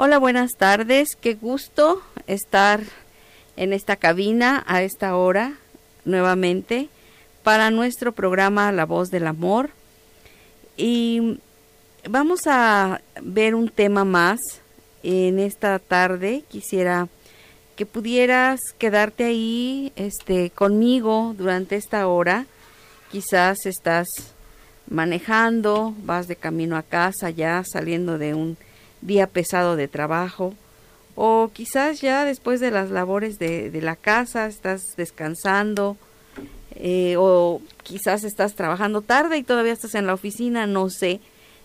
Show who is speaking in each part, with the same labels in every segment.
Speaker 1: Hola, buenas tardes. Qué gusto estar en esta cabina a esta hora nuevamente para nuestro programa La Voz del Amor. Y vamos a ver un tema más en esta tarde. Quisiera que pudieras quedarte ahí este conmigo durante esta hora. Quizás estás manejando, vas de camino a casa ya saliendo de un día pesado de trabajo o quizás ya después de las labores de, la casa estás descansando eh, o quizás estás trabajando tarde y todavía estás en la oficina, no sé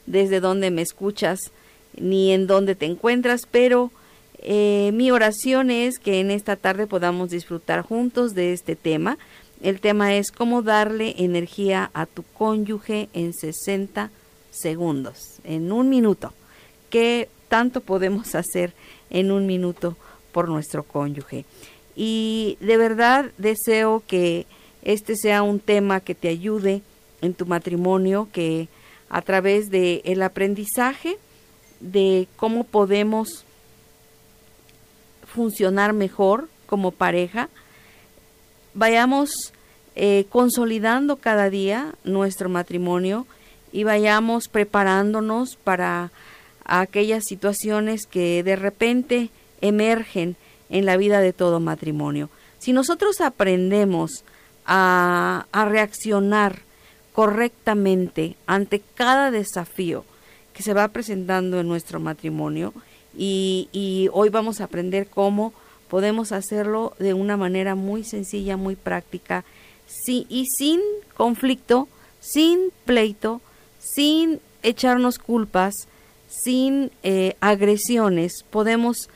Speaker 1: desde dónde me escuchas ni en dónde te encuentras, pero eh, mi oración es que en esta tarde podamos disfrutar juntos de este tema. El tema es cómo darle energía a tu cónyuge en 60 segundos, en un minuto. ¿Qué tanto podemos hacer en un minuto por nuestro cónyuge? Y de verdad deseo que este sea un tema que te ayude en tu matrimonio, que a través de el aprendizaje de cómo podemos funcionar mejor como pareja, vayamos eh, consolidando cada día nuestro matrimonio y vayamos preparándonos para aquellas situaciones que de repente emergen en la vida de todo matrimonio. Si nosotros aprendemos a, reaccionar correctamente ante cada desafío que se va presentando en nuestro matrimonio y, y hoy vamos a aprender cómo podemos hacerlo de una manera muy sencilla, muy práctica sí, y sin conflicto, sin pleito, sin echarnos culpas, sin eh, agresiones, podemos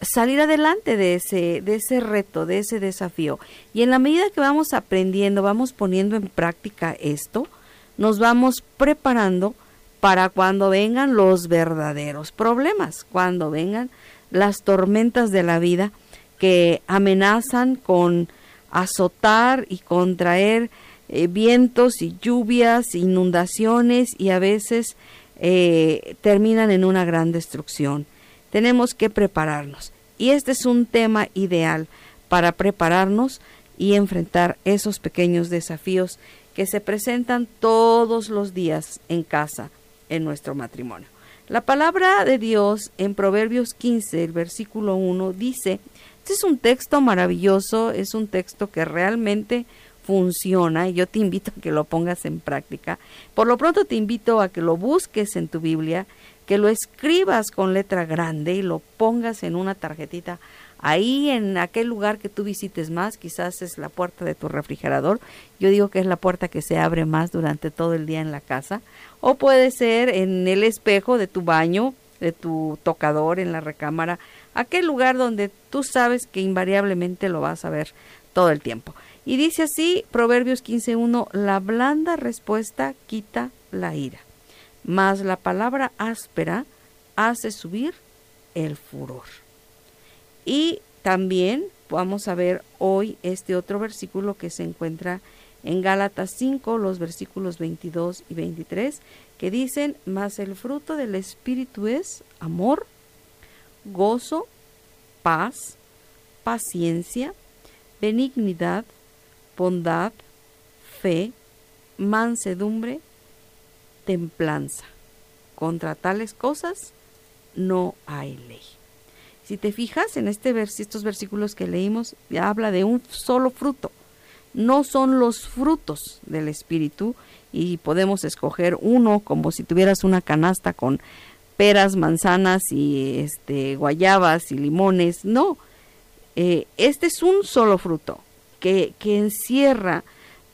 Speaker 1: salir adelante de ese, de ese reto, de ese desafío. Y en la medida que vamos aprendiendo, vamos poniendo en práctica esto, nos vamos preparando para cuando vengan los verdaderos problemas, cuando vengan las tormentas de la vida que amenazan con azotar y contraer eh, vientos y lluvias, inundaciones y a veces eh, terminan en una gran destrucción. Tenemos que prepararnos. Y este es un tema ideal para prepararnos y enfrentar esos pequeños desafíos que se presentan todos los días en casa, en nuestro matrimonio. La palabra de Dios en Proverbios 15, el versículo 1, dice, este es un texto maravilloso, es un texto que realmente funciona y yo te invito a que lo pongas en práctica. Por lo pronto te invito a que lo busques en tu Biblia, que lo escribas con letra grande y lo pongas en una tarjetita ahí en aquel lugar que tú visites más, quizás es la puerta de tu refrigerador, yo digo que es la puerta que se abre más durante todo el día en la casa, o puede ser en el espejo de tu baño, de tu tocador, en la recámara, aquel lugar donde tú sabes que invariablemente lo vas a ver todo el tiempo. Y dice así, Proverbios 15.1, la blanda respuesta quita la ira, mas la palabra áspera hace subir el furor. Y también vamos a ver hoy este otro versículo que se encuentra en Gálatas 5, los versículos 22 y 23, que dicen, mas el fruto del Espíritu es amor, gozo, paz, paciencia, benignidad, bondad, fe, mansedumbre, templanza. Contra tales cosas no hay ley. Si te fijas en este estos versículos que leímos, habla de un solo fruto. No son los frutos del Espíritu y podemos escoger uno como si tuvieras una canasta con peras, manzanas y este, guayabas y limones. No, eh, este es un solo fruto que, encierra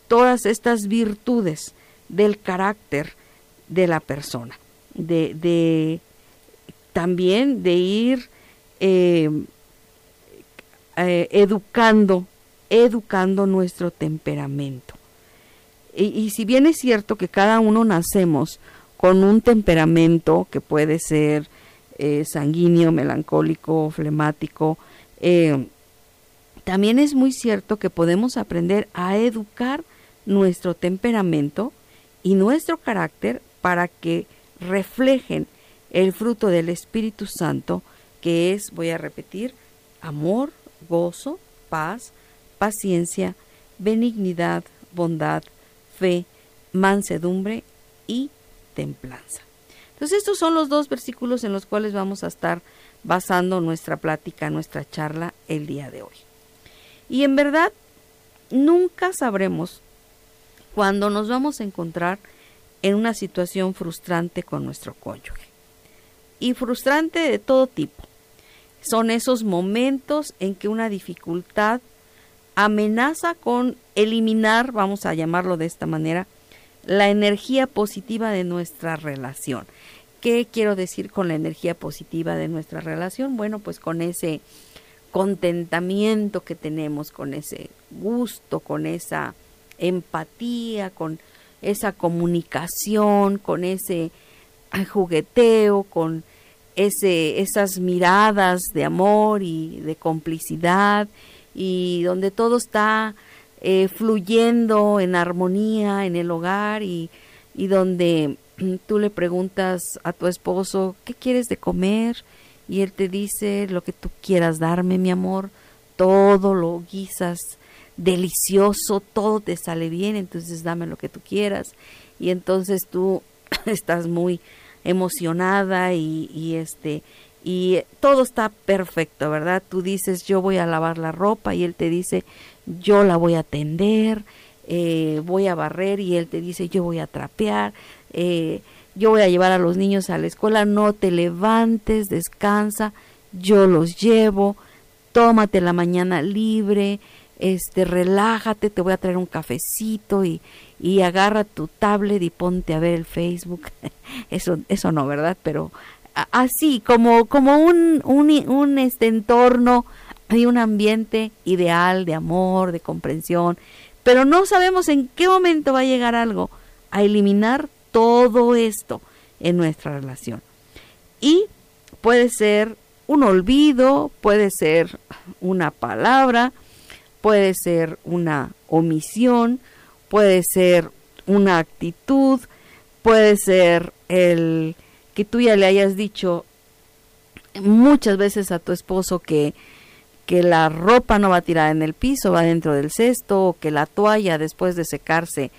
Speaker 1: todas estas virtudes del carácter de la persona, de, también de ir eh, eh, educando, educando nuestro temperamento. Y, si bien es cierto que cada uno nacemos con un temperamento que puede ser eh, sanguíneo, melancólico, flemático, también es muy cierto que podemos aprender a educar nuestro temperamento y nuestro carácter para que reflejen el fruto del Espíritu Santo que es, voy a repetir, amor, gozo, paz, paciencia, benignidad, bondad, fe, mansedumbre y templanza. Entonces estos son los dos versículos en los cuales vamos a estar basando nuestra plática, nuestra charla el día de hoy. Y en verdad, nunca sabremos cuándo nos vamos a encontrar en una situación frustrante con nuestro cónyuge. Y frustrante de todo tipo. Son esos momentos en que una dificultad amenaza con eliminar, vamos a llamarlo de esta manera, la energía positiva de nuestra relación. ¿Qué quiero decir con la energía positiva de nuestra relación? Bueno, pues con ese contentamiento que tenemos, con ese gusto, con esa empatía, con esa comunicación, con ese jugueteo, con ese, esas miradas de amor y de complicidad y donde todo está eh, fluyendo en armonía en el hogar y, y donde tú le preguntas a tu esposo, ¿qué quieres de comer? Y él te dice, lo que tú quieras darme, mi amor, todo lo guisas delicioso, todo te sale bien, entonces dame lo que tú quieras. Y entonces tú estás muy emocionada y, y este y todo está perfecto, ¿verdad? Tú dices, yo voy a lavar la ropa y él te dice, yo la voy a tender, eh, voy a barrer y él te dice, yo voy a trapear, eh, yo voy a llevar a los niños a la escuela, no te levantes, descansa, yo los llevo, tómate la mañana libre, este, relájate, te voy a traer un cafecito y, y agarra tu tablet y ponte a ver el Facebook. eso, eso no, ¿verdad? Pero así, como, como un, un, este entorno y un ambiente ideal de amor, de comprensión, pero no sabemos en qué momento va a llegar algo a eliminar todo esto en nuestra relación. Y puede ser un olvido, puede ser una palabra, puede ser una omisión, puede ser una actitud, puede ser el que tú ya le hayas dicho muchas veces a tu esposo que, que la ropa no va tirada en el piso, va dentro del cesto, o que la toalla después de secarse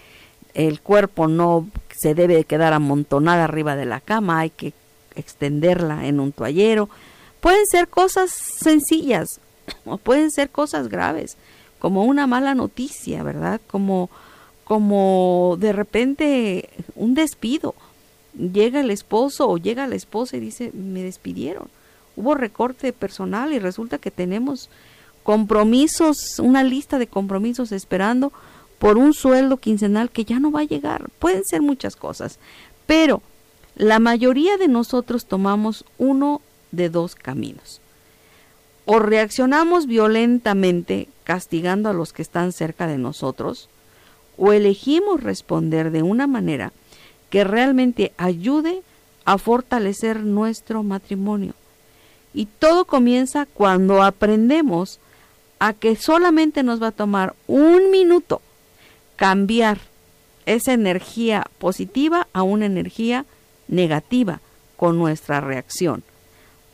Speaker 1: el cuerpo no se debe quedar amontonada arriba de la cama, hay que extenderla en un toallero. Pueden ser cosas sencillas o pueden ser cosas graves, como una mala noticia, ¿verdad? Como como de repente un despido. Llega el esposo o llega la esposa y dice, me despidieron. Hubo recorte personal y resulta que tenemos compromisos, una lista de compromisos esperando por un sueldo quincenal que ya no va a llegar. Pueden ser muchas cosas, pero la mayoría de nosotros tomamos uno de dos caminos. O reaccionamos violentamente castigando a los que están cerca de nosotros, o elegimos responder de una manera que realmente ayude a fortalecer nuestro matrimonio. Y todo comienza cuando aprendemos a que solamente nos va a tomar un minuto cambiar esa energía positiva a una energía negativa con nuestra reacción.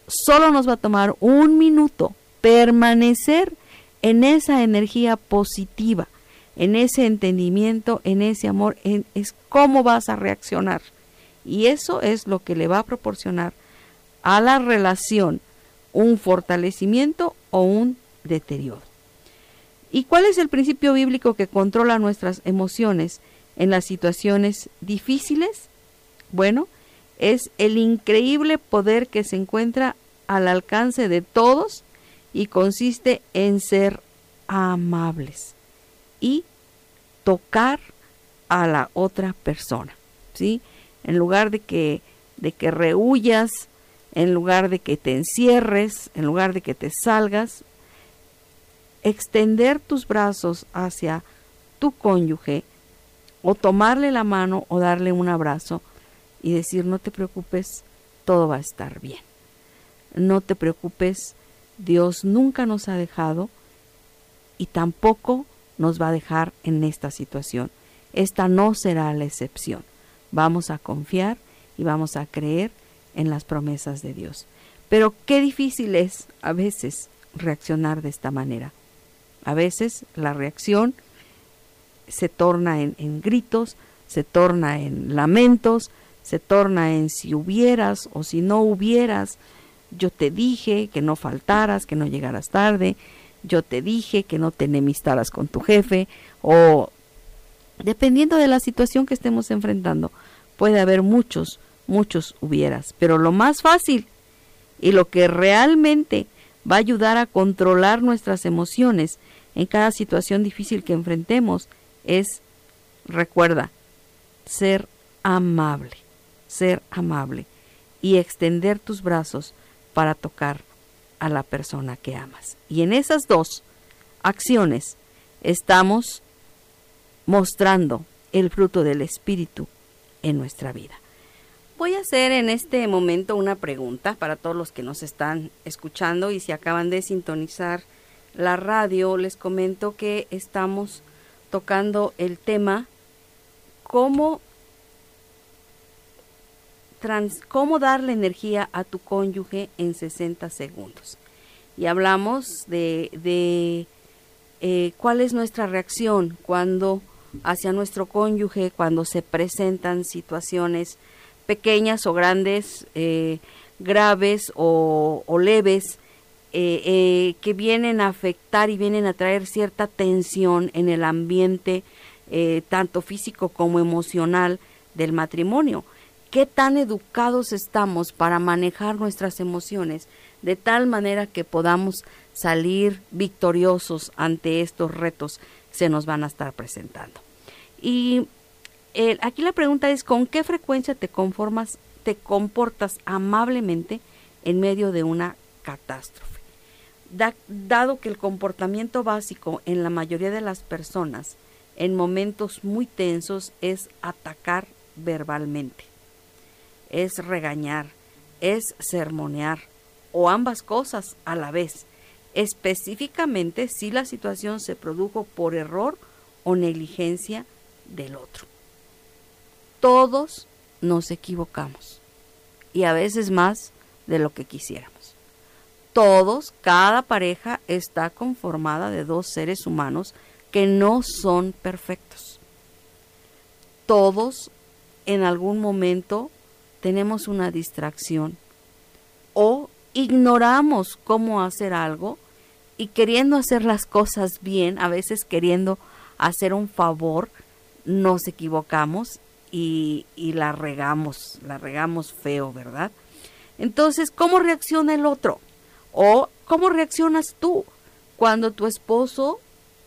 Speaker 1: Solo nos va a tomar un minuto permanecer en esa energía positiva, en ese entendimiento, en ese amor, en, es cómo vas a reaccionar. Y eso es lo que le va a proporcionar a la relación un fortalecimiento o un deterioro. ¿Y cuál es el principio bíblico que controla nuestras emociones en las situaciones difíciles? Bueno, es el increíble poder que se encuentra al alcance de todos y consiste en ser amables y tocar a la otra persona, ¿sí? En lugar de que de que rehuyas, en lugar de que te encierres, en lugar de que te salgas, extender tus brazos hacia tu cónyuge o tomarle la mano o darle un abrazo y decir no te preocupes, todo va a estar bien. No te preocupes, Dios nunca nos ha dejado y tampoco nos va a dejar en esta situación. Esta no será la excepción. Vamos a confiar y vamos a creer en las promesas de Dios. Pero qué difícil es a veces reaccionar de esta manera. A veces la reacción se torna en, gritos, se torna en lamentos, se torna en si hubieras o si no hubieras, yo te dije que no faltaras, que no llegaras tarde, yo te dije que no te enemistaras con tu jefe, o dependiendo de la situación que estemos enfrentando, puede haber muchos, muchos hubieras, pero lo más fácil y lo que realmente va a ayudar a controlar nuestras emociones en cada situación difícil que enfrentemos es, recuerda, ser amable, ser amable y extender tus brazos para tocar a la persona que amas. Y en esas dos acciones estamos mostrando el fruto del Espíritu en nuestra vida. Voy a hacer en este momento una pregunta para todos los que nos están escuchando y si acaban de sintonizar la radio, les comento que estamos tocando el tema cómo cómo darle energía a tu cónyuge en 60 segundos. Y hablamos de, de eh, cuál es nuestra reacción cuando hacia nuestro cónyuge, cuando se presentan situaciones pequeñas o grandes, eh, graves o, leves, eh, que vienen a afectar y vienen a traer cierta tensión en el ambiente, tanto físico como emocional del matrimonio qué tan educados estamos para manejar nuestras emociones de tal manera que podamos salir victoriosos ante estos retos que se nos van a estar presentando. Y eh, aquí la pregunta es, ¿con qué frecuencia te conformas, te comportas amablemente en medio de una catástrofe? Dado que el comportamiento básico en la mayoría de las personas en momentos muy tensos es atacar verbalmente es regañar, es sermonear o ambas cosas a la vez, específicamente si la situación se produjo por error o negligencia del otro. Todos nos equivocamos y a veces más de lo que quisiéramos. Todos, cada pareja está conformada de dos seres humanos que no son perfectos. Todos en algún momento tenemos una distracción o ignoramos cómo hacer algo y queriendo hacer las cosas bien, a veces queriendo hacer un favor, nos equivocamos y, y la regamos, la regamos feo, ¿verdad? Entonces, ¿cómo reacciona el otro? ¿O cómo reaccionas tú cuando tu esposo,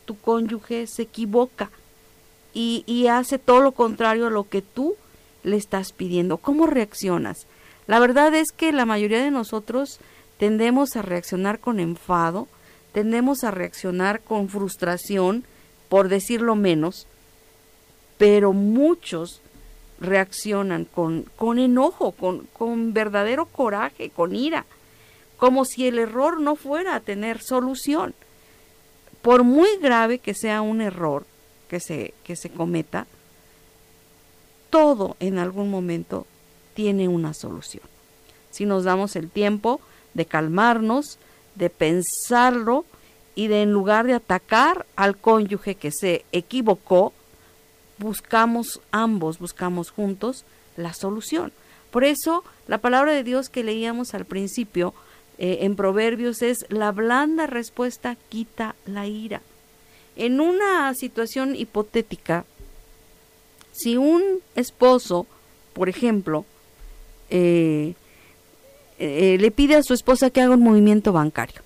Speaker 1: tu cónyuge, se equivoca y, hace todo lo contrario a lo que tú le estás pidiendo? ¿Cómo reaccionas? La verdad es que la mayoría de nosotros tendemos a reaccionar con enfado, tendemos a reaccionar con frustración, por decirlo menos, pero muchos reaccionan con, con enojo, con, con verdadero coraje, con ira, como si el error no fuera a tener solución. Por muy grave que sea un error que se, que se cometa, todo en algún momento tiene una solución. Si nos damos el tiempo de calmarnos, de pensarlo y de en lugar de atacar al cónyuge que se equivocó, buscamos ambos, buscamos juntos la solución. Por eso la palabra de Dios que leíamos al principio eh, en Proverbios es la blanda respuesta quita la ira. En una situación hipotética, si un esposo, por ejemplo, eh, eh, le pide a su esposa que haga un movimiento bancario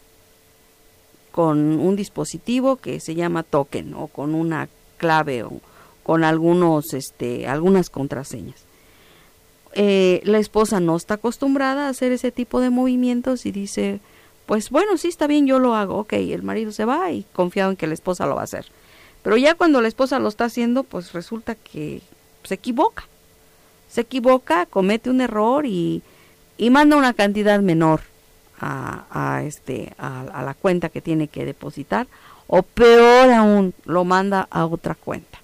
Speaker 1: con un dispositivo que se llama token o con una clave o con algunos, este, algunas contraseñas. Eh, la esposa no está acostumbrada a hacer ese tipo de movimientos y dice, pues bueno, sí está bien, yo lo hago. Ok, el marido se va y confiado en que la esposa lo va a hacer. Pero ya cuando la esposa lo está haciendo, pues resulta que se equivoca. Se equivoca, comete un error y, y manda una cantidad menor a, este, a, la cuenta que tiene que depositar. O peor aún, lo manda a otra cuenta.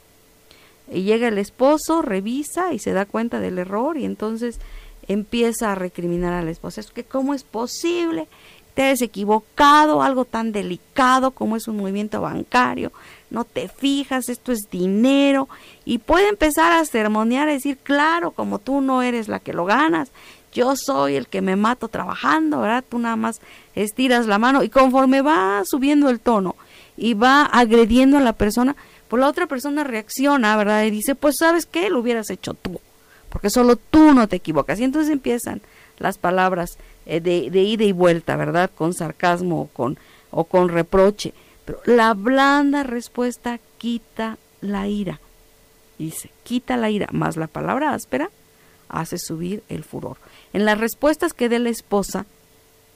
Speaker 1: Y llega el esposo, revisa y se da cuenta del error y entonces empieza a recriminar a la esposa. Es que cómo es posible, te has equivocado, algo tan delicado como es un movimiento bancario, no te fijas, esto es dinero, y puede empezar a sermonear, a decir, claro, como tú no eres la que lo ganas, yo soy el que me mato trabajando, ¿verdad? Tú nada más estiras la mano y conforme va subiendo el tono y va agrediendo a la persona, pues la otra persona reacciona, ¿verdad? Y dice, pues sabes qué, lo hubieras hecho tú, porque solo tú no te equivocas. Y entonces empiezan las palabras eh, de, de, ida y vuelta, ¿verdad? Con sarcasmo o con, o con reproche. Pero la blanda respuesta quita la ira. Dice, quita la ira, más la palabra áspera hace subir el furor. En las respuestas que dé la esposa,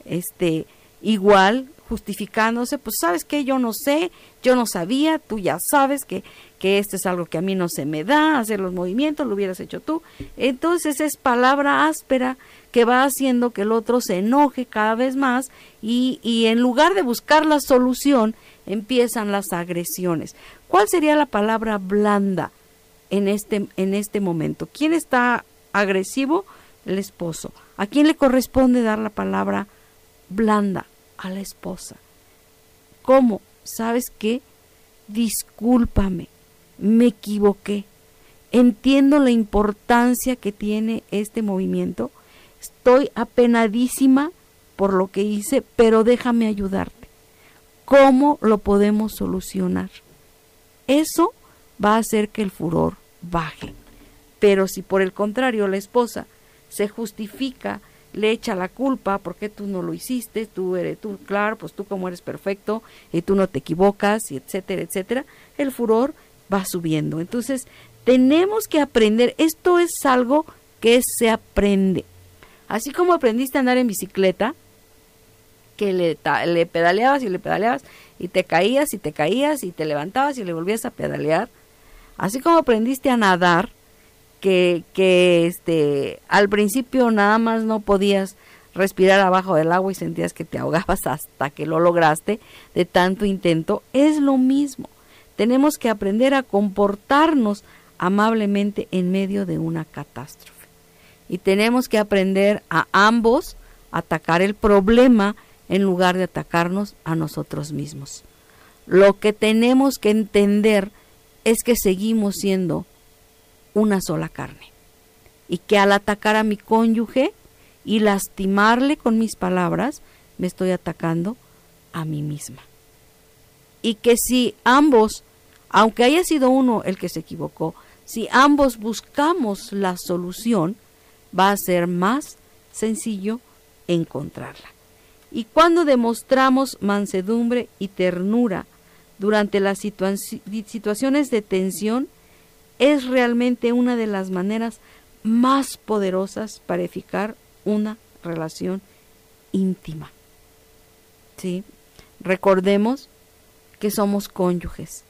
Speaker 1: este, igual justificándose, pues sabes que yo no sé, yo no sabía, tú ya sabes que, que esto es algo que a mí no se me da, hacer los movimientos, lo hubieras hecho tú. Entonces es palabra áspera que va haciendo que el otro se enoje cada vez más y, y en lugar de buscar la solución, empiezan las agresiones. ¿Cuál sería la palabra blanda en este, en este momento? ¿Quién está agresivo? el esposo. ¿A quién le corresponde dar la palabra blanda? A la esposa. ¿Cómo? ¿Sabes qué? Discúlpame, me equivoqué. Entiendo la importancia que tiene este movimiento. Estoy apenadísima por lo que hice, pero déjame ayudarte. ¿Cómo lo podemos solucionar? Eso va a hacer que el furor baje. Pero si por el contrario la esposa se justifica, le echa la culpa, porque tú no lo hiciste, tú eres tú, claro, pues tú como eres perfecto y tú no te equivocas, y etcétera, etcétera, el furor va subiendo. Entonces, tenemos que aprender, esto es algo que se aprende. Así como aprendiste a andar en bicicleta, que le, le pedaleabas y le pedaleabas y te caías y te caías y te levantabas y le volvías a pedalear, así como aprendiste a nadar, que, que este, al principio nada más no podías respirar abajo del agua y sentías que te ahogabas hasta que lo lograste de tanto intento, es lo mismo. Tenemos que aprender a comportarnos amablemente en medio de una catástrofe. Y tenemos que aprender a ambos atacar el problema en lugar de atacarnos a nosotros mismos. Lo que tenemos que entender es que seguimos siendo una sola carne. Y que al atacar a mi cónyuge y lastimarle con mis palabras, me estoy atacando a mí misma. Y que si ambos, aunque haya sido uno el que se equivocó, si ambos buscamos la solución, va a ser más sencillo encontrarla. Y cuando demostramos mansedumbre y ternura durante las situaciones de tensión, es realmente una de las maneras más poderosas para edificar una relación íntima. ¿Sí? Recordemos que somos cónyuges,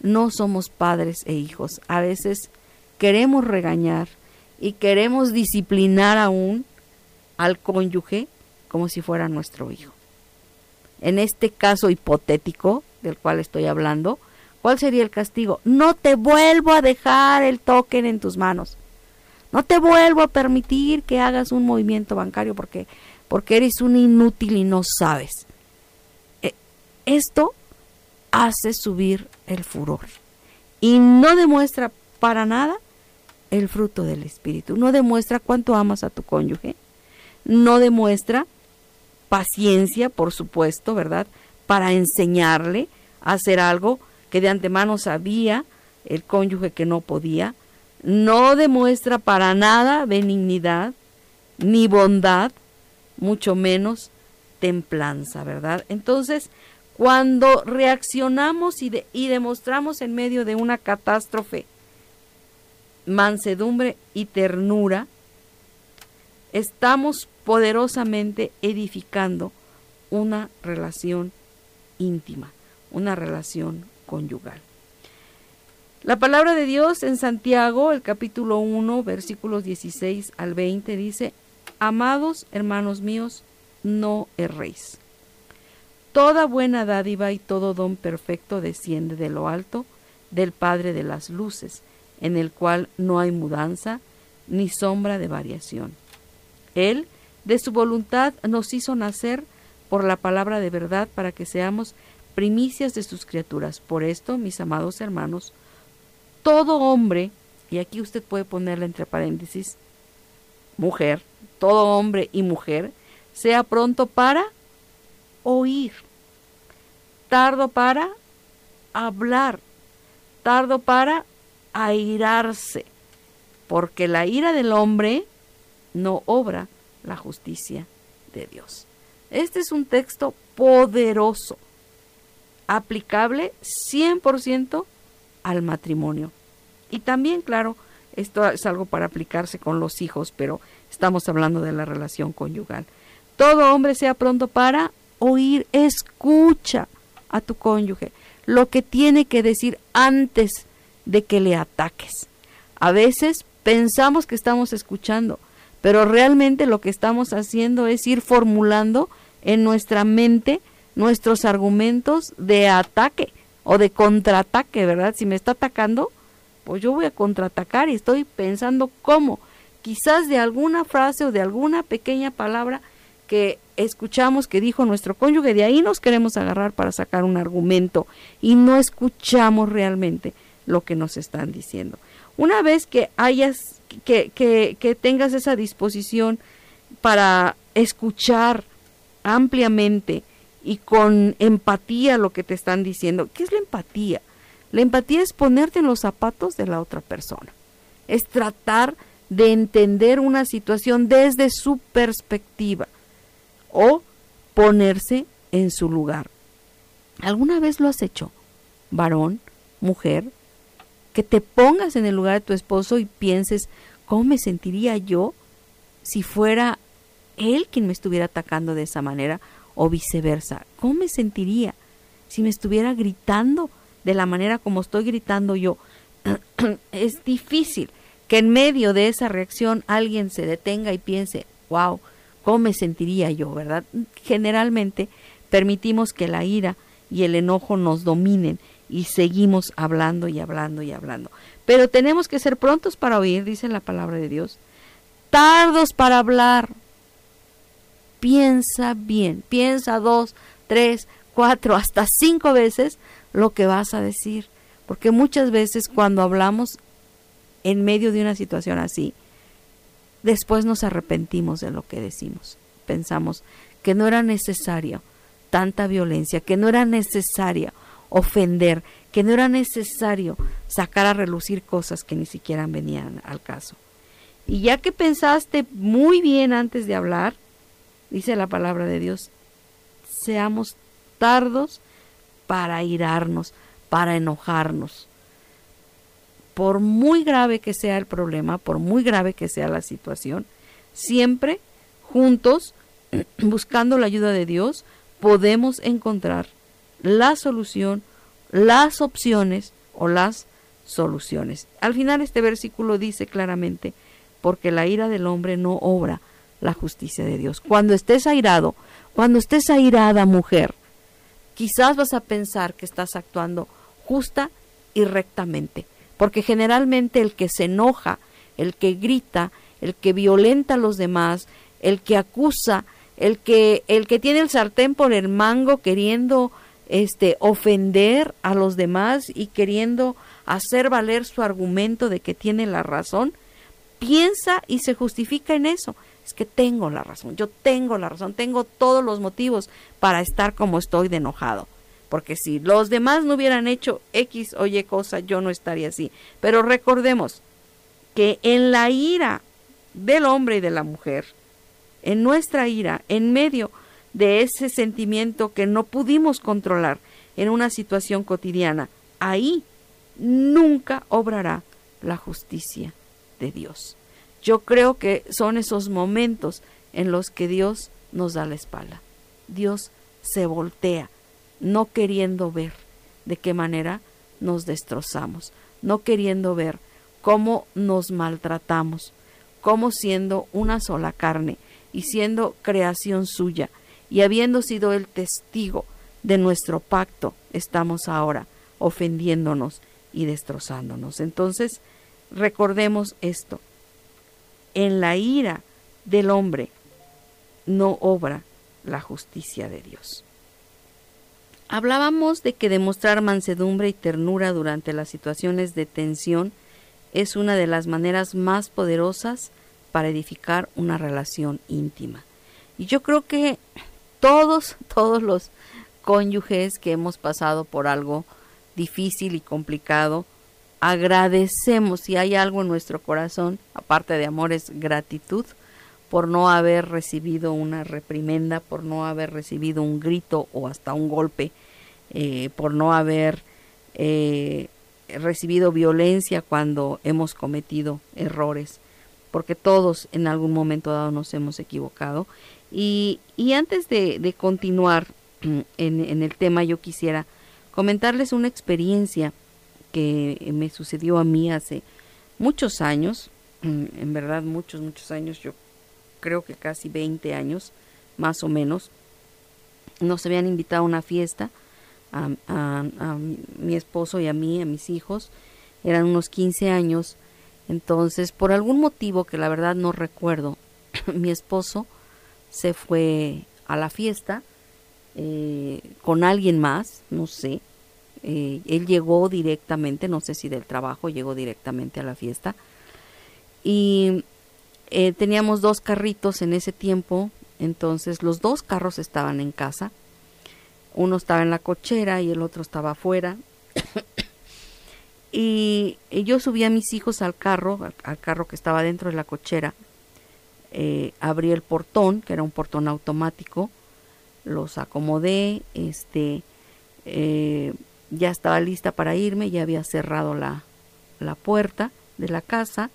Speaker 1: no somos padres e hijos. A veces queremos regañar y queremos disciplinar aún al cónyuge como si fuera nuestro hijo. En este caso hipotético del cual estoy hablando, ¿Cuál sería el castigo? No te vuelvo a dejar el token en tus manos. No te vuelvo a permitir que hagas un movimiento bancario porque, porque eres un inútil y no sabes. E, esto hace subir el furor y no demuestra para nada el fruto del espíritu. No demuestra cuánto amas a tu cónyuge. No demuestra paciencia, por supuesto, ¿verdad? Para enseñarle a hacer algo que de antemano sabía el cónyuge que no podía, no demuestra para nada benignidad ni bondad, mucho menos templanza, ¿verdad? Entonces, cuando reaccionamos y, y demostramos en medio de una catástrofe mansedumbre y ternura, estamos poderosamente edificando una relación íntima, una relación conyugal. La palabra de Dios en Santiago, el capítulo 1, versículos 16 al 20, dice, Amados hermanos míos, no erréis. Toda buena dádiva y todo don perfecto desciende de lo alto, del Padre de las Luces, en el cual no hay mudanza ni sombra de variación. Él, de su voluntad, nos hizo nacer por la palabra de verdad para que seamos primicias de sus criaturas. Por esto, mis amados hermanos, todo hombre, y aquí usted puede ponerle entre paréntesis, mujer, todo hombre y mujer, sea pronto para oír, tardo para hablar, tardo para airarse, porque la ira del hombre no obra la justicia de Dios. Este es un texto poderoso, aplicable 100% al matrimonio. Y también, claro, esto es algo para aplicarse con los hijos, pero estamos hablando de la relación conyugal. Todo hombre sea pronto para oír, escucha a tu cónyuge lo que tiene que decir antes de que le ataques. A veces pensamos que estamos escuchando, pero realmente lo que estamos haciendo es ir formulando en nuestra mente nuestros argumentos de ataque o de contraataque, ¿verdad? Si me está atacando, pues yo voy a contraatacar y estoy pensando cómo. Quizás de alguna frase o de alguna pequeña palabra que escuchamos que dijo nuestro cónyuge, de ahí nos queremos agarrar para sacar un argumento y no escuchamos realmente lo que nos están diciendo. Una vez que hayas, que, que, que tengas esa disposición para escuchar ampliamente y con empatía lo que te están diciendo. ¿Qué es la empatía? La empatía es ponerte en los zapatos de la otra persona. Es tratar de entender una situación desde su perspectiva o ponerse en su lugar. ¿Alguna vez lo has hecho? Varón, mujer, que te pongas en el lugar de tu esposo y pienses, ¿cómo me sentiría yo si fuera él quien me estuviera atacando de esa manera o viceversa. ¿Cómo me sentiría si me estuviera gritando de la manera como estoy gritando yo? es difícil que en medio de esa reacción alguien se detenga y piense, wow, ¿cómo me sentiría yo, verdad? Generalmente permitimos que la ira y el enojo nos dominen y seguimos hablando y hablando y hablando. Pero tenemos que ser prontos para oír, dice la palabra de Dios, tardos para hablar, piensa bien, piensa dos, tres, cuatro, hasta cinco veces lo que vas a decir. Porque muchas veces cuando hablamos en medio de una situación así, después nos arrepentimos de lo que decimos. Pensamos que no era necesario tanta violencia, que no era necesario ofender, que no era necesario sacar a relucir cosas que ni siquiera venían al caso. Y ya que pensaste muy bien antes de hablar, dice la palabra de Dios, seamos tardos para irarnos, para enojarnos. Por muy grave que sea el problema, por muy grave que sea la situación, siempre juntos, buscando la ayuda de Dios, podemos encontrar la solución, las opciones o las soluciones. Al final este versículo dice claramente, porque la ira del hombre no obra la justicia de Dios. Cuando estés airado, cuando estés airada mujer, quizás vas a pensar que estás actuando justa y rectamente, porque generalmente el que se enoja, el que grita, el que violenta a los demás, el que acusa, el que el que tiene el sartén por el mango queriendo este ofender a los demás y queriendo hacer valer su argumento de que tiene la razón, piensa y se justifica en eso que tengo la razón, yo tengo la razón, tengo todos los motivos para estar como estoy de enojado. Porque si los demás no hubieran hecho X o Y cosa, yo no estaría así. Pero recordemos que en la ira del hombre y de la mujer, en nuestra ira, en medio de ese sentimiento que no pudimos controlar en una situación cotidiana, ahí nunca obrará la justicia de Dios. Yo creo que son esos momentos en los que Dios nos da la espalda. Dios se voltea, no queriendo ver de qué manera nos destrozamos, no queriendo ver cómo nos maltratamos, cómo siendo una sola carne y siendo creación suya y habiendo sido el testigo de nuestro pacto, estamos ahora ofendiéndonos y destrozándonos. Entonces, recordemos esto, en la ira del hombre no obra la justicia de Dios. Hablábamos de que demostrar mansedumbre y ternura durante las situaciones de tensión es una de las maneras más poderosas para edificar una relación íntima. Y yo creo que todos, todos los cónyuges que hemos pasado por algo difícil y complicado, agradecemos si hay algo en nuestro corazón, aparte de amor, es gratitud por no haber recibido una reprimenda, por no haber recibido un grito o hasta un golpe, eh, por no haber eh, recibido violencia cuando hemos cometido errores, porque todos en algún momento dado nos hemos equivocado. Y, y antes de, de continuar en, en el tema, yo quisiera comentarles una experiencia que me sucedió a mí hace muchos años, en verdad muchos, muchos años, yo creo que casi 20 años, más o menos, nos habían invitado a una fiesta a, mi esposo y a mí, a mis hijos, eran unos 15 años, entonces por algún motivo que la verdad no recuerdo, mi esposo se fue a la fiesta eh, con alguien más, no sé, eh, él llegó directamente, no sé si del trabajo, llegó directamente a la fiesta y eh, teníamos dos carritos en ese tiempo, entonces los dos carros estaban en casa. Uno estaba en la cochera y el otro estaba afuera. y, yo subí a mis hijos al carro, al, carro que estaba dentro de la cochera. Eh, abrí el portón, que era un portón automático. Los acomodé, este, eh, ya estaba lista para irme, ya había cerrado la, la puerta de la casa.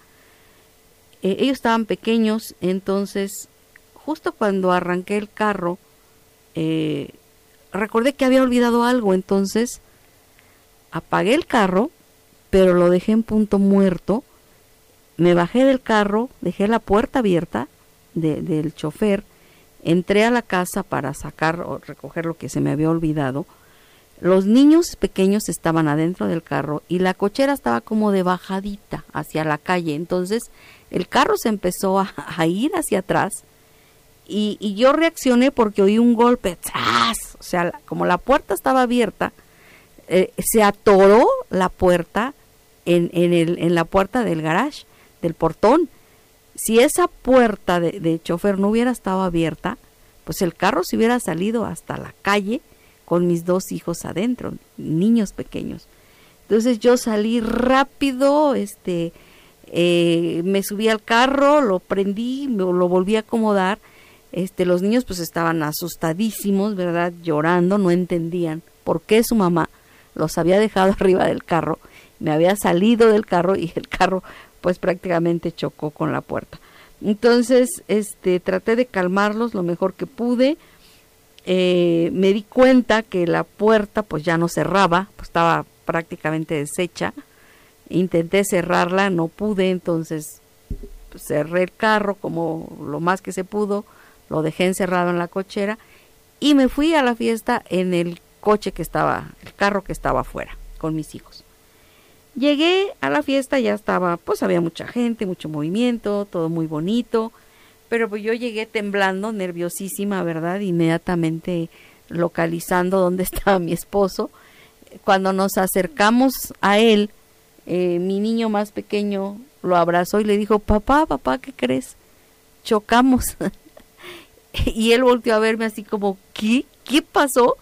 Speaker 1: Eh, ellos estaban pequeños, entonces justo cuando arranqué el carro, eh, recordé que había olvidado algo, entonces apagué el carro, pero lo dejé en punto muerto, me bajé del carro, dejé la puerta abierta del chofer, entré a la casa para sacar o recoger lo que se me había olvidado, los niños pequeños estaban adentro del carro y la cochera estaba como de bajadita hacia la calle. Entonces el carro se empezó a, ir hacia atrás y, yo reaccioné porque oí un golpe. ¡Tras! O sea, como la puerta estaba abierta, eh, se atoró la puerta en, en, el, en la puerta del garage, del portón. Si esa puerta de, de chofer no hubiera estado abierta, pues el carro se hubiera salido hasta la calle con mis dos hijos adentro, niños pequeños. Entonces yo salí rápido, este, eh, me subí al carro, lo prendí, me, lo volví a acomodar. Este, los niños pues estaban asustadísimos, ¿verdad? Llorando, no entendían por qué su mamá los había dejado arriba del carro, me había salido del carro y el carro pues prácticamente chocó con la puerta. Entonces, este, traté de calmarlos lo mejor que pude, eh, me di cuenta que la puerta pues ya no cerraba, pues estaba prácticamente deshecha. Intenté cerrarla, no pude, entonces pues, cerré el carro como lo más que se pudo, lo dejé encerrado en la cochera y me fui a la fiesta en el coche que estaba, el carro que estaba afuera con mis hijos. Llegué a la fiesta, ya estaba, pues había mucha gente, mucho movimiento, todo muy bonito. Pero pues yo llegué temblando, nerviosísima, ¿verdad? Inmediatamente localizando dónde estaba mi esposo. Cuando nos acercamos a él, eh, mi niño más pequeño lo abrazó y le dijo, papá, papá, ¿qué crees? Chocamos. y él volvió a verme así como, ¿qué? ¿Qué pasó?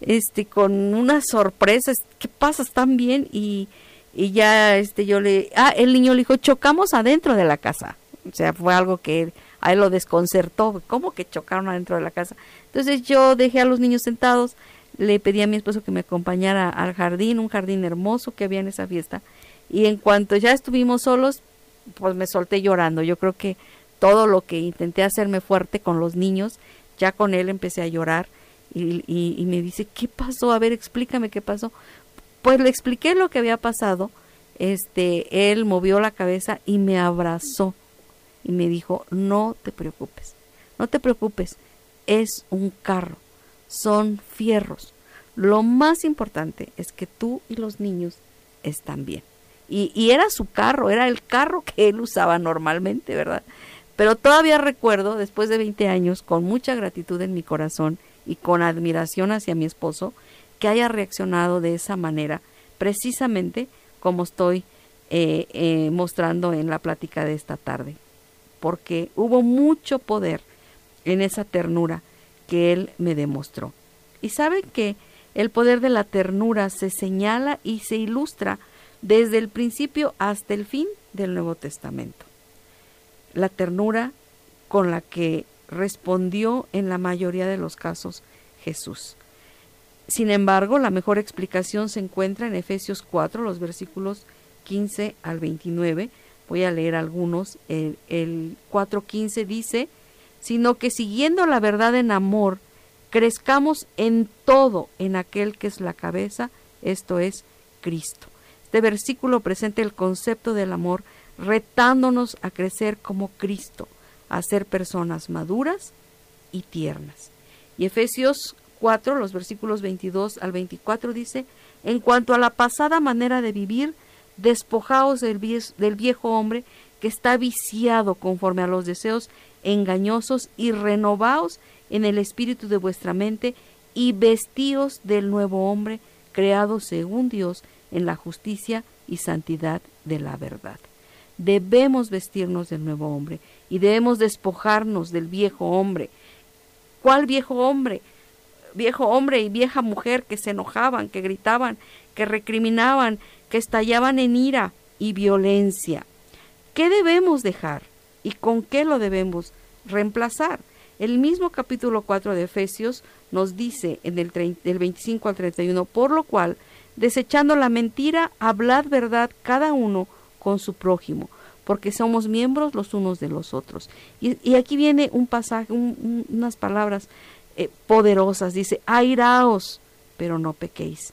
Speaker 1: Este, con una sorpresa, ¿qué pasa? ¿Están bien? Y, y ya, este, yo le, ah, el niño le dijo, chocamos adentro de la casa. O sea, fue algo que a él lo desconcertó, ¿cómo que chocaron adentro de la casa? Entonces yo dejé a los niños sentados, le pedí a mi esposo que me acompañara al jardín, un jardín hermoso que había en esa fiesta, y en cuanto ya estuvimos solos, pues me solté llorando. Yo creo que todo lo que intenté hacerme fuerte con los niños, ya con él empecé a llorar y, y me dice, ¿qué pasó? A ver, explícame qué pasó. Pues le expliqué lo que había pasado, este, él movió la cabeza y me abrazó y me dijo, no te preocupes, no te preocupes, es un carro, son fierros. Lo más importante es que tú y los niños están bien. Y, y, era su carro, era el carro que él usaba normalmente, ¿verdad? Pero todavía recuerdo, después de 20 años, con mucha gratitud en mi corazón y con admiración hacia mi esposo, que haya reaccionado de esa manera, precisamente como estoy eh, eh, mostrando en la plática de esta tarde. Porque hubo mucho poder en esa ternura que él me demostró. Y saben que el poder de la ternura se señala y se ilustra desde el principio hasta el fin del Nuevo Testamento. La ternura con la que respondió en la mayoría de los casos Jesús. Sin embargo, la mejor explicación se encuentra en Efesios 4, los versículos 15 al 29. Voy a leer algunos. El, el 4.15 dice, sino que siguiendo la verdad en amor, crezcamos en todo en aquel que es la cabeza, esto es Cristo. Este versículo presenta el concepto del amor retándonos a crecer como Cristo, a ser personas maduras y tiernas. Y Efesios 4, los versículos 22 al 24 dice, en cuanto a la pasada manera de vivir, despojaos del, del viejo hombre que está viciado conforme a los deseos engañosos y renovaos en el espíritu de vuestra mente y vestíos del nuevo hombre creado según Dios en la justicia y santidad de la verdad. Debemos vestirnos del nuevo hombre y debemos despojarnos del viejo hombre. ¿Cuál viejo hombre? Viejo hombre y vieja mujer que se enojaban, que gritaban, que recriminaban, que estallaban en ira y violencia. ¿Qué debemos dejar y con qué lo debemos reemplazar? El mismo capítulo 4 de Efesios nos dice en el del 25 al 31, por lo cual, desechando la mentira, hablad verdad cada uno con su prójimo, porque somos miembros los unos de los otros. Y, aquí viene un pasaje, unas palabras eh, poderosas. Dice, airaos, pero no pequéis,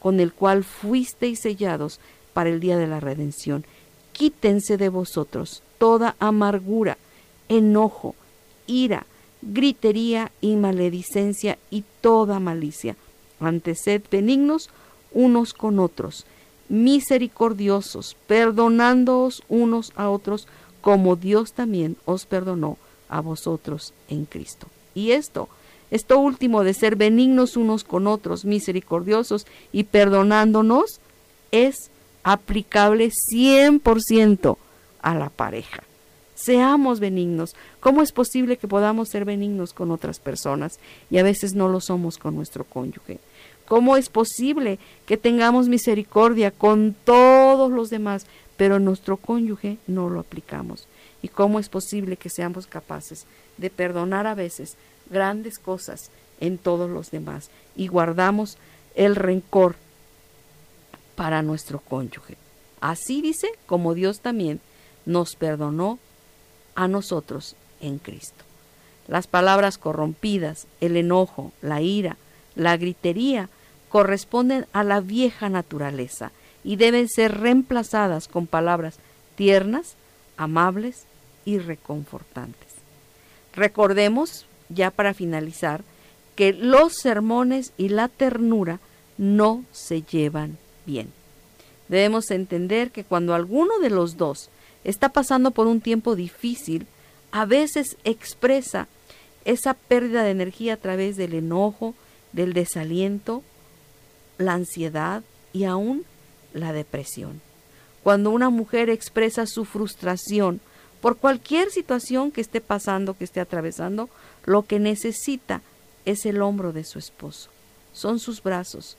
Speaker 1: con el cual fuisteis sellados para el día de la redención. Quítense de vosotros toda amargura, enojo, ira, gritería y maledicencia y toda malicia. Antes sed benignos unos con otros, misericordiosos, perdonándoos unos a otros, como Dios también os perdonó a vosotros en Cristo. Y esto, esto último de ser benignos unos con otros, misericordiosos y perdonándonos, es aplicable 100% a la pareja. Seamos benignos. ¿Cómo es posible que podamos ser benignos con otras personas y a veces no lo somos con nuestro cónyuge? ¿Cómo es posible que tengamos misericordia con todos los demás, pero nuestro cónyuge no lo aplicamos? ¿Y cómo es posible que seamos capaces de perdonar a veces grandes cosas en todos los demás y guardamos el rencor para nuestro cónyuge? Así dice, como Dios también nos perdonó a nosotros en Cristo. Las palabras corrompidas, el enojo, la ira, la gritería, corresponden a la vieja naturaleza y deben ser reemplazadas con palabras tiernas, amables y reconfortantes. Recordemos, ya para finalizar, que los sermones y la ternura no se llevan bien. Debemos entender que cuando alguno de los dos está pasando por un tiempo difícil, a veces expresa esa pérdida de energía a través del enojo, del desaliento, la ansiedad y aún la depresión. Cuando una mujer expresa su frustración por cualquier situación que esté pasando, que esté atravesando, lo que necesita es el hombro de su esposo. Son sus brazos,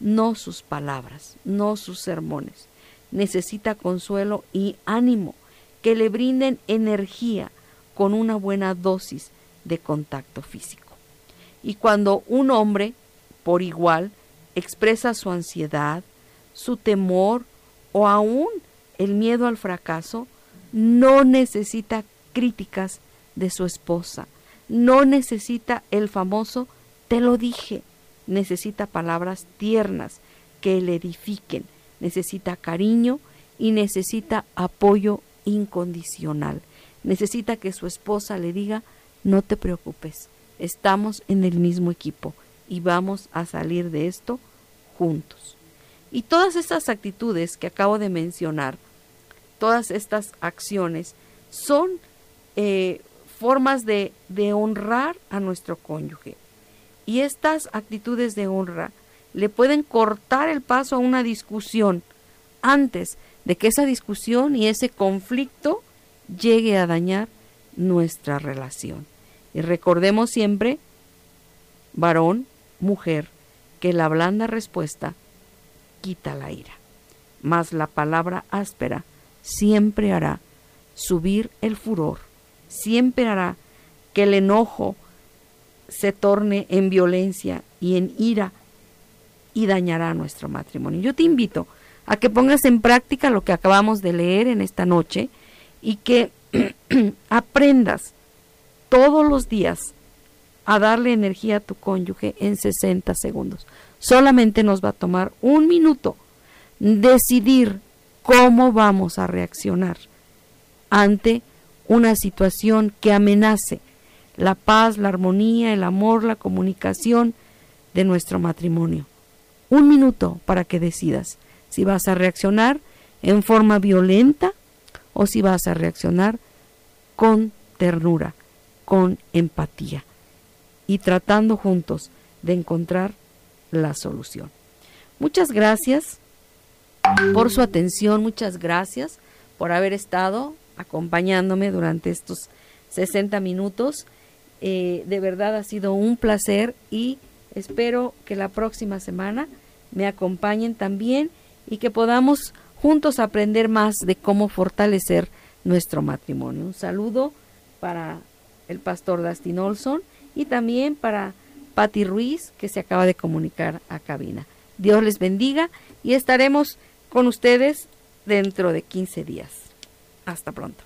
Speaker 1: no sus palabras, no sus sermones necesita consuelo y ánimo, que le brinden energía con una buena dosis de contacto físico. Y cuando un hombre, por igual, expresa su ansiedad, su temor o aún el miedo al fracaso, no necesita críticas de su esposa. No necesita el famoso te lo dije. Necesita palabras tiernas que le edifiquen. Necesita cariño y necesita apoyo incondicional. Necesita que su esposa le diga, no te preocupes, estamos en el mismo equipo y vamos a salir de esto juntos. Y todas estas actitudes que acabo de mencionar, todas estas acciones, son eh, formas de, honrar a nuestro cónyuge. Y estas actitudes de honra le pueden cortar el paso a una discusión antes de que esa discusión y ese conflicto llegue a dañar nuestra relación. Y recordemos siempre, varón, mujer, que la blanda respuesta quita la ira, mas la palabra áspera siempre hará subir el furor, siempre hará que el enojo se torne en violencia y en ira y dañará nuestro matrimonio. Yo te invito a que pongas en práctica lo que acabamos de leer en esta noche y que aprendas todos los días a darle energía a tu cónyuge en 60 segundos. Solamente nos va a tomar un minuto decidir cómo vamos a reaccionar ante una situación que amenace la paz, la armonía, el amor, la comunicación de nuestro matrimonio. Un minuto para que decidas si vas a reaccionar en forma violenta o si vas a reaccionar con ternura, con empatía y tratando juntos de encontrar la solución. Muchas gracias por su atención, muchas gracias por haber estado acompañándome durante estos 60 minutos. Eh, de verdad ha sido un placer y espero que la próxima semana me acompañen también y que podamos juntos aprender más de cómo fortalecer nuestro matrimonio. Un saludo para el pastor Dustin Olson y también para Patti Ruiz que se acaba de comunicar a cabina. Dios les bendiga y estaremos con ustedes dentro de 15 días. Hasta pronto.